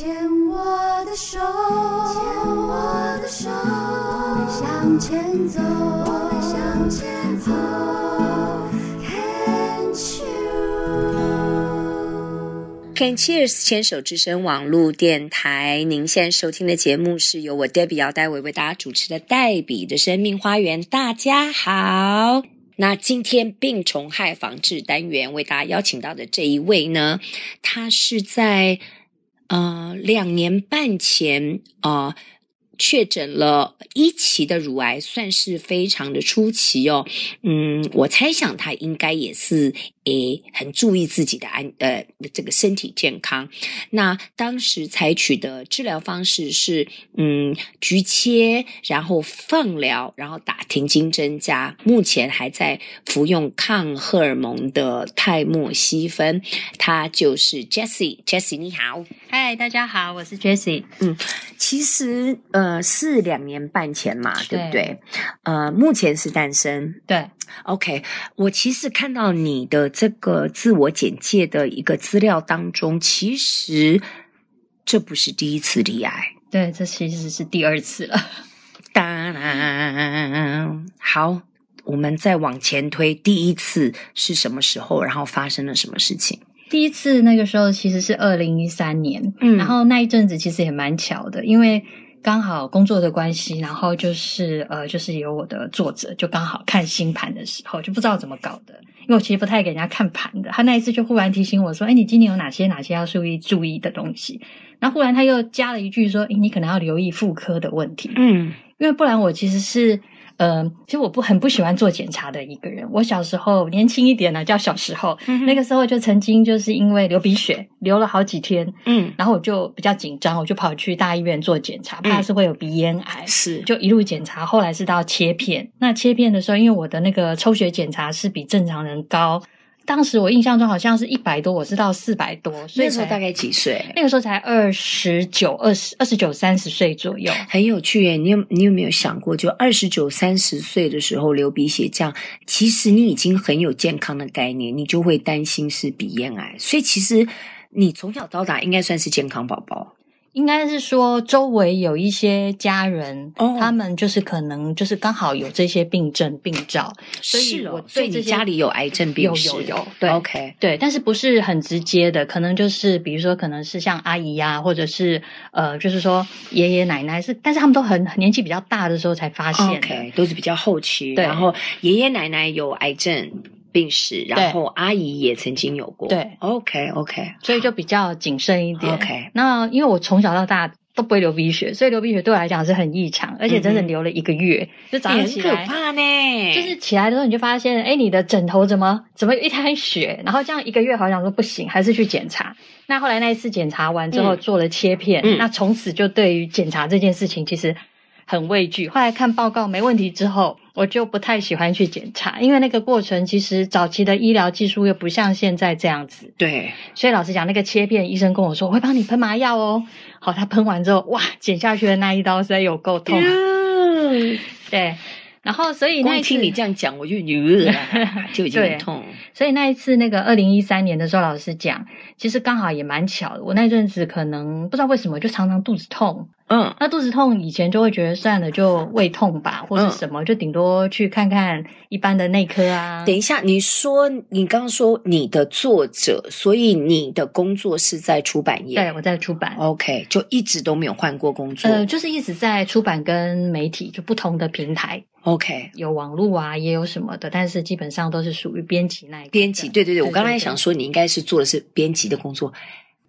牵我的手，牵我的手，我们向前走，我们向前走。Can Cheers 牵手之声网络电台，您现在收听的节目是由我 Debbie 姚黛薇为大家主持的《黛比的生命花园》。大家好，那今天病虫害防治单元为大家邀请到的这一位呢，他是在呃两年半前啊。呃确诊了一期的乳癌，算是非常的出奇哦。嗯，我猜想他应该也是诶很注意自己的安呃这个身体健康。那当时采取的治疗方式是嗯局切，然后放疗，然后打停经针加，目前还在服用抗荷尔蒙的泰莫西芬。他就是 Jessie，Jessie 你好，嗨，大家好，我是 Jessie。嗯，其实呃。呃，是两年半前嘛，对，对不对？呃，目前是单身。对，OK。我其实看到你的这个自我简介的一个资料当中，其实这不是第一次离癌。对，这其实是第二次了。当然，好，我们再往前推，第一次是什么时候？然后发生了什么事情？第一次那个时候其实是二零一三年，嗯，然后那一阵子其实也蛮巧的，因为。刚好工作的关系，然后就是呃，就是有我的作者，就刚好看星盘的时候，就不知道怎么搞的，因为我其实不太给人家看盘的。他那一次就忽然提醒我说：“哎，你今年有哪些哪些要注意注意的东西？”然后忽然他又加了一句说：“哎，你可能要留意妇科的问题。”嗯，因为不然我其实是。嗯、呃，其实我不很不喜欢做检查的一个人。我小时候年轻一点呢，叫小时候，嗯、那个时候就曾经就是因为流鼻血，流了好几天，嗯，然后我就比较紧张，我就跑去大医院做检查，怕是会有鼻咽癌，是、嗯，就一路检查，后来是到切片。那切片的时候，因为我的那个抽血检查是比正常人高。当时我印象中好像是一百多，我是到四百多，所以那时候大概几岁？那个时候才二十九、二十二十九、三十岁左右，很有趣耶。你有你有没有想过，就二十九、三十岁的时候流鼻血，这样其实你已经很有健康的概念，你就会担心是鼻咽癌。所以其实你从小到大应该算是健康宝宝。应该是说，周围有一些家人，哦、他们就是可能就是刚好有这些病症病灶，所以我对这些家里有癌症病史有有有，对，OK，对，但是不是很直接的，可能就是比如说，可能是像阿姨呀、啊，或者是呃，就是说爷爷奶奶是，但是他们都很年纪比较大的时候才发现，OK，都是比较后期，对。然后爷爷奶奶有癌症。病史，然后阿姨也曾经有过。对，OK OK，所以就比较谨慎一点。OK，那因为我从小到大都不会流鼻血，所以流鼻血对我来讲是很异常，而且整整流了一个月，嗯、就早上起来很可怕呢。就是起来的时候你就发现，哎，你的枕头怎么怎么一滩血？然后这样一个月好像说不行，还是去检查。那后来那一次检查完之后做了切片，嗯、那从此就对于检查这件事情其实。很畏惧，后来看报告没问题之后，我就不太喜欢去检查，因为那个过程其实早期的医疗技术又不像现在这样子。对，所以老实讲，那个切片医生跟我说，我会帮你喷麻药哦。好，他喷完之后，哇，剪下去的那一刀实在有够痛。嗯，对。然后，所以那一次听你这样讲，我就呃，就已经很痛。所以那一次，那个二零一三年的时候，老师讲，其实刚好也蛮巧的。我那阵子可能不知道为什么，就常常肚子痛。嗯，那肚子痛以前就会觉得算了，就胃痛吧，或是什么，嗯、就顶多去看看一般的内科啊。等一下，你说你刚刚说你的作者，所以你的工作是在出版业？对，我在出版。OK，就一直都没有换过工作。呃，就是一直在出版跟媒体，就不同的平台。OK，有网络啊，也有什么的，但是基本上都是属于编辑那一。编辑，对对对，我刚才想说，你应该是做的是编辑的工作。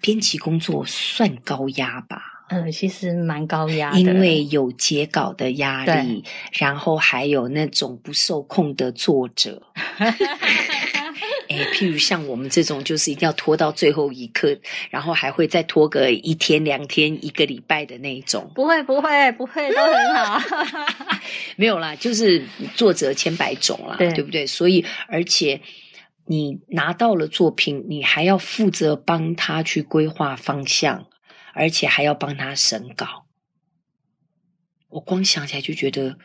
编辑工作算高压吧？嗯，其实蛮高压的，因为有截稿的压力，然后还有那种不受控的作者。哎，譬如像我们这种，就是一定要拖到最后一刻，然后还会再拖个一天、两天、一个礼拜的那一种。不会，不会，不会，都很好。没有啦，就是作者千百种啦，对，对不对？所以，而且你拿到了作品，你还要负责帮他去规划方向。而且还要帮他审稿，我光想起来就觉得，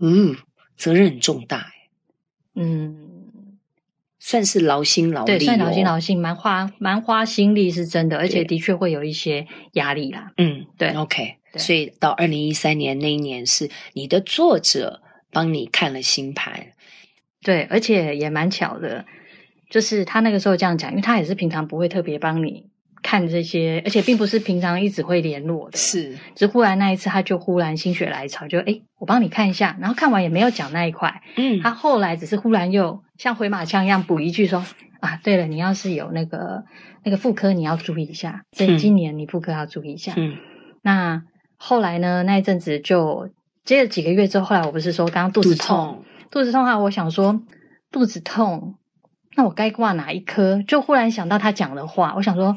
嗯，责任很重大。嗯，算是劳心劳力，哦，对，算劳心劳心，蛮花蛮花心力是真的，而且的确会有一些压力啦。嗯，对，OK。所以到二零一三年那一年，是你的作者帮你看了星盘，对，而且也蛮巧的，就是他那个时候这样讲，因为他也是平常不会特别帮你看这些，而且并不是平常一直会联络的，是，只忽然那一次他就忽然心血来潮，就诶我帮你看一下，然后看完也没有讲那一块，嗯，他后来只是忽然又像回马枪一样补一句说啊，对了，你要是有那个那个妇科，你要注意一下，所以今年你妇科要注意一下，嗯，那。后来呢？那一阵子就接了几个月之后，后来我不是说刚刚肚子痛，肚子痛的话，我想说肚子痛，那我该挂哪一科？就忽然想到他讲的话，我想说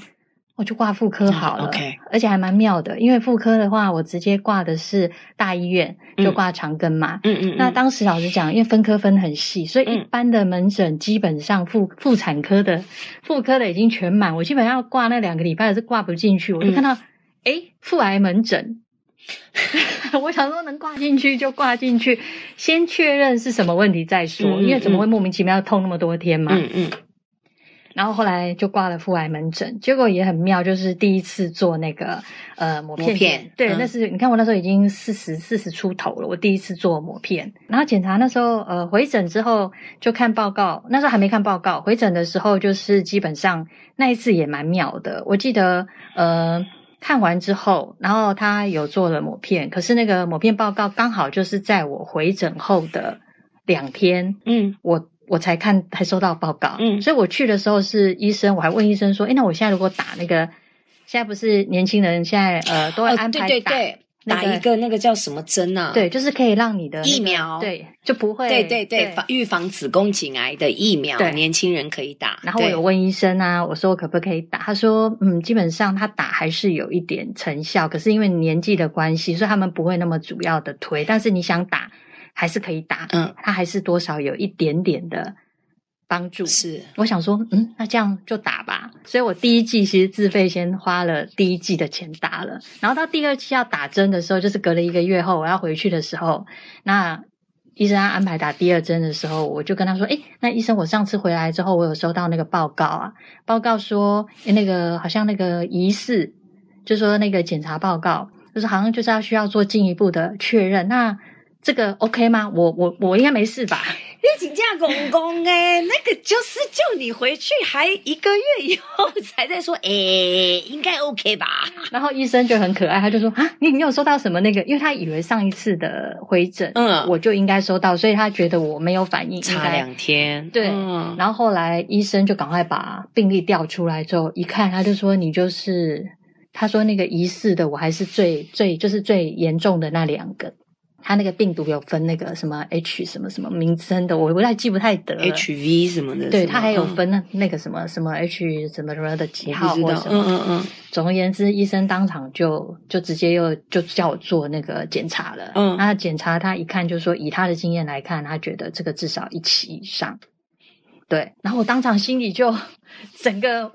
我就挂妇科好了。而且还蛮妙的，因为妇科的话，我直接挂的是大医院，就挂长庚嘛。嗯嗯，嗯。那当时老实讲，因为分科分很细，所以一般的门诊基本上妇妇产科的妇科的已经全满，我基本上要挂那两个礼拜是挂不进去。我就看到诶妇癌门诊。我想说能挂进去就挂进去，先确认是什么问题再说，因为怎么会莫名其妙痛那么多天嘛？嗯嗯。然后后来就挂了妇癌门诊，结果也很妙，就是第一次做那个呃抹片，抹片，对，嗯、那是你看我那时候已经四十四十出头了，我第一次做抹片，然后检查那时候呃回诊之后就看报告，那时候还没看报告，回诊的时候就是基本上那一次也蛮妙的，我记得呃。看完之后，然后他有做了抹片，可是那个抹片报告刚好就是在我回诊后的两天，嗯，我我才看才收到报告，嗯，所以我去的时候是医生，我还问医生说，诶，那我现在如果打那个，现在不是年轻人现在呃都会安排打。哦，对对对。打一个那个叫什么针啊？对，就是可以让你的、那个、疫苗，对，就不会。对对对，防预防子宫颈癌的疫苗，对，年轻人可以打。然后我有问医生啊，我说我可不可以打？他说，嗯，基本上他打还是有一点成效，可是因为年纪的关系，所以他们不会那么主要的推。但是你想打，还是可以打。嗯，他还是多少有一点点的。帮助是，我想说，嗯，那这样就打吧。所以我第一季其实自费先花了第一季的钱打了，然后到第二期要打针的时候，就是隔了一个月后我要回去的时候，那医生安排打第二针的时候，我就跟他说，诶，那医生，我上次回来之后，我有收到那个报告啊，报告说那个好像那个疑似，就说那个检查报告，就是好像就是要需要做进一步的确认。那这个 OK 吗？我我我应该没事吧？你请假公公哎，那个就是叫你回去，还一个月以后才在说，哎，应该 OK 吧？然后医生就很可爱，他就说啊，你没有收到什么那个？因为他以为上一次的回诊，嗯，我就应该收到，所以他觉得我没有反应，差两天，对。嗯、然后后来医生就赶快把病历调出来之后，一看他就说你就是，他说那个疑似的，我还是最最就是最严重的那两个。他那个病毒有分那个什么 H 什么什么名称的，我不太记不太得了。HV 什么的，对，他还有分那那个什么什么 H 什么什么的几号或什么。嗯嗯嗯。总而言之，医生当场就就直接又就叫我做那个检查了。嗯。那检查他一看就说，以他的经验来看，他觉得这个至少一期以上。对，然后我当场心里就 整个。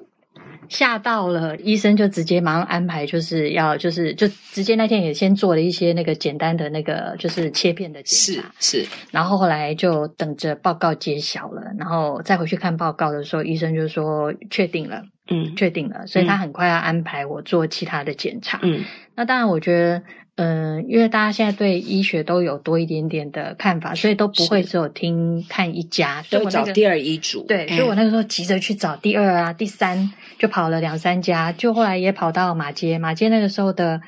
吓到了，医生就直接马上安排，就是要就是就直接那天也先做了一些那个简单的那个就是切片的检查，是是，然后后来就等着报告揭晓了，然后再回去看报告的时候，医生就说确定了，嗯，确定了，所以他很快要安排我做其他的检查，嗯，那当然我觉得。嗯，因为大家现在对医学都有多一点点的看法，所以都不会只有听看一家，都找第二医嘱。对，所以我那个时候急着去找第二啊、第三，就跑了两三家，就后来也跑到马街，马街那个时候的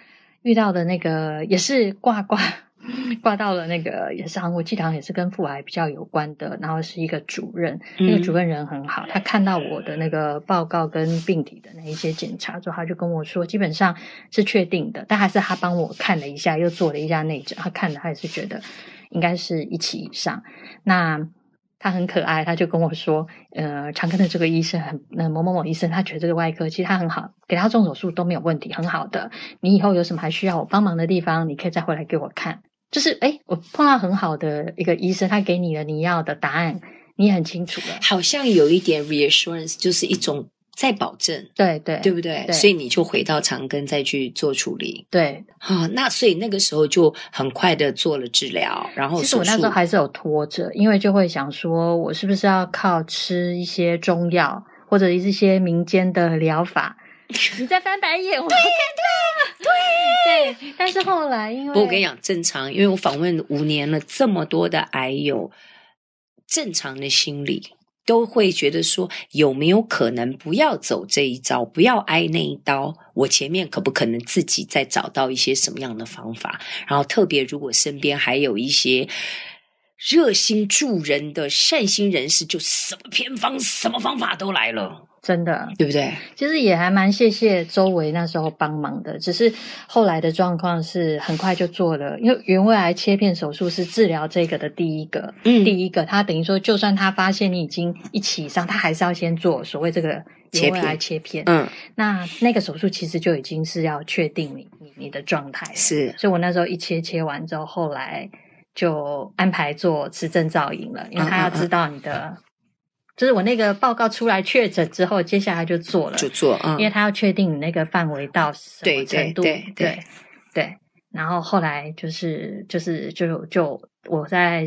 遇到的那个也是挂挂。挂到了那个也是好像我记得好像也是跟妇癌比较有关的，然后是一个主任，嗯、那个主任人很好，他看到我的那个报告跟病体的那一些检查之后，他就跟我说，基本上是确定的，但还是他帮我看了一下，又做了一下内诊，他看了他也是觉得应该是一起以上。那他很可爱，他就跟我说，呃，长庚的这个医生很，那某某某医生，他觉得这个外科其实他很好，给他做手术都没有问题，很好的。你以后有什么还需要我帮忙的地方，你可以再回来给我看。就是哎，我碰到很好的一个医生，他给你了你要的答案，你也很清楚了。好像有一点 reassurance，就是一种再保证，对对，对不对？对，所以你就回到长庚再去做处理。对，啊，那所以那个时候就很快的做了治疗，然后其实我那时候还是有拖着，因为就会想说，我是不是要靠吃一些中药或者一些民间的疗法？你在翻白眼，我对对对对，但是后来因为，不，我跟你讲，正常，因为我访问五年了，这么多的癌友，正常的心理都会觉得说，有没有可能不要走这一招，不要挨那一刀？我前面可不可能自己再找到一些什么样的方法？然后特别如果身边还有一些热心助人的善心人士，就什么偏方、什么方法都来了。真的，对不对？其实也还蛮谢谢周围那时候帮忙的。只是后来的状况是很快就做了，因为原位癌切片手术是治疗这个的第一个，嗯，第一个他等于说，就算他发现你已经一起上，他还是要先做所谓这个原位癌切片。嗯，那那个手术其实就已经是要确定你你你的状态。是，所以我那时候一切切完之后，后来就安排做磁振造影了，因为他要知道你的。就是我那个报告出来确诊之后，接下来就做了，就做，嗯，因为他要确定你那个范围到什么程度，对对对，对，对，对。然后后来就是就是就就我在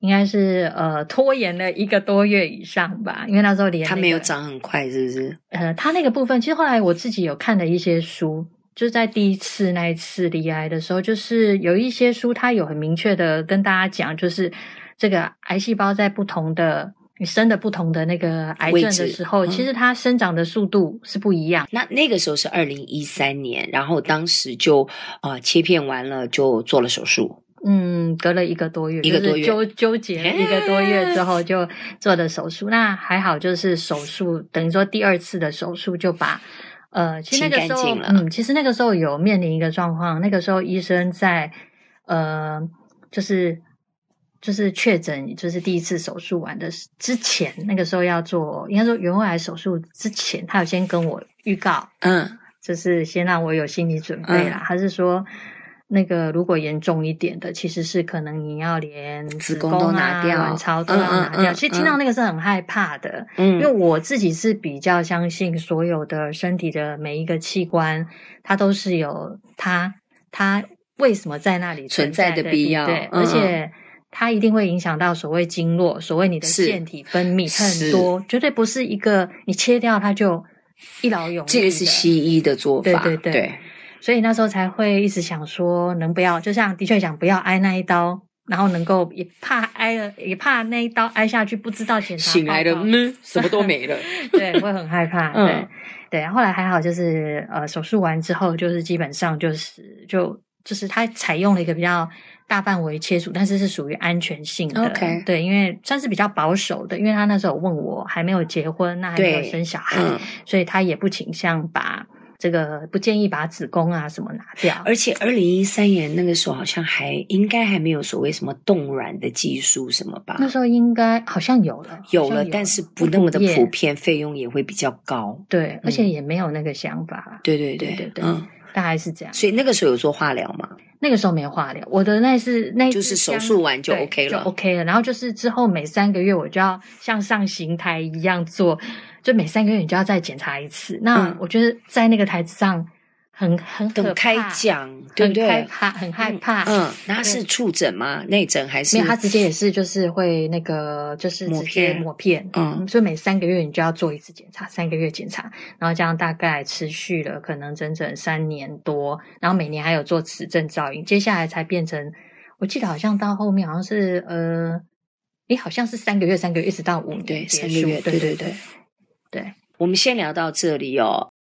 应该是呃拖延了一个多月以上吧，因为那时候连、那个、他没有长很快，是不是？呃，他那个部分其实后来我自己有看了一些书，就是在第一次那一次离癌的时候，就是有一些书，它有很明确的跟大家讲，就是这个癌细胞在不同的。你生的不同的那个癌症的时候，其实它生长的速度是不一样。嗯、那那个时候是二零一三年，然后当时就啊、呃、切片完了就做了手术。嗯，隔了一个多月，一个多月纠纠结一个多月之后就做的手术。那还好，就是手术等于说第二次的手术就把呃，其实那个时候嗯，其实那个时候有面临一个状况，那个时候医生在呃，就是。就是确诊，就是第一次手术完的之前，那个时候要做，应该说原位癌手术之前，他有先跟我预告，嗯，就是先让我有心理准备啦。他、嗯、是说，那个如果严重一点的，其实是可能你要连子宫、啊、都拿掉，卵巢都要拿掉。嗯嗯嗯、其实听到那个是很害怕的，嗯，因为我自己是比较相信所有的身体的每一个器官，它都是有它它为什么在那里存在的必要，对，而且。它一定会影响到所谓经络，所谓你的腺体分泌很多，绝对不是一个你切掉它就一劳永逸。这个是西医的做法，对对对。对所以那时候才会一直想说，能不要就像的确想不要挨那一刀，然后能够也怕挨了，也怕那一刀挨下去不知道检查醒来了嗯，什么都没了，对，会很害怕。对、嗯、对，后来还好，就是呃手术完之后，就是基本上就是就就是他采用了一个比较。大范围切除，但是是属于安全性的.对，因为算是比较保守的，因为他那时候问我还没有结婚，那还没有生小孩，嗯、所以他也不倾向把这个不建议把子宫啊什么拿掉。而且二零一三年那个时候好像还应该还没有所谓什么冻卵的技术什么吧？那时候应该好像有了，有了，但是不那么的普遍，费用也会比较高。对、嗯，而且也没有那个想法。对对对对对，对，嗯，大概是这样。所以那个时候有做化疗吗？那个时候没化疗，我的那是那就是手术完就 OK 了，就 OK 了。然后就是之后每三个月我就要像上刑台一样做，就每三个月你就要再检查一次。那我觉得在那个台子上。很很很开讲，对不对？很害怕，很害怕。嗯，那他是触诊吗？内诊还是？没有，他直接也是，就是会那个，就是直接抹片。嗯，所以每三个月你就要做一次检查，三个月检查，然后这样大概持续了可能整整三年多，然后每年还有做磁振造影，接下来才变成，我记得好像到后面好像是呃，诶，好像是三个月，三个月一直到五年，对，三个月，对对对对。对，我们先聊到这里哦。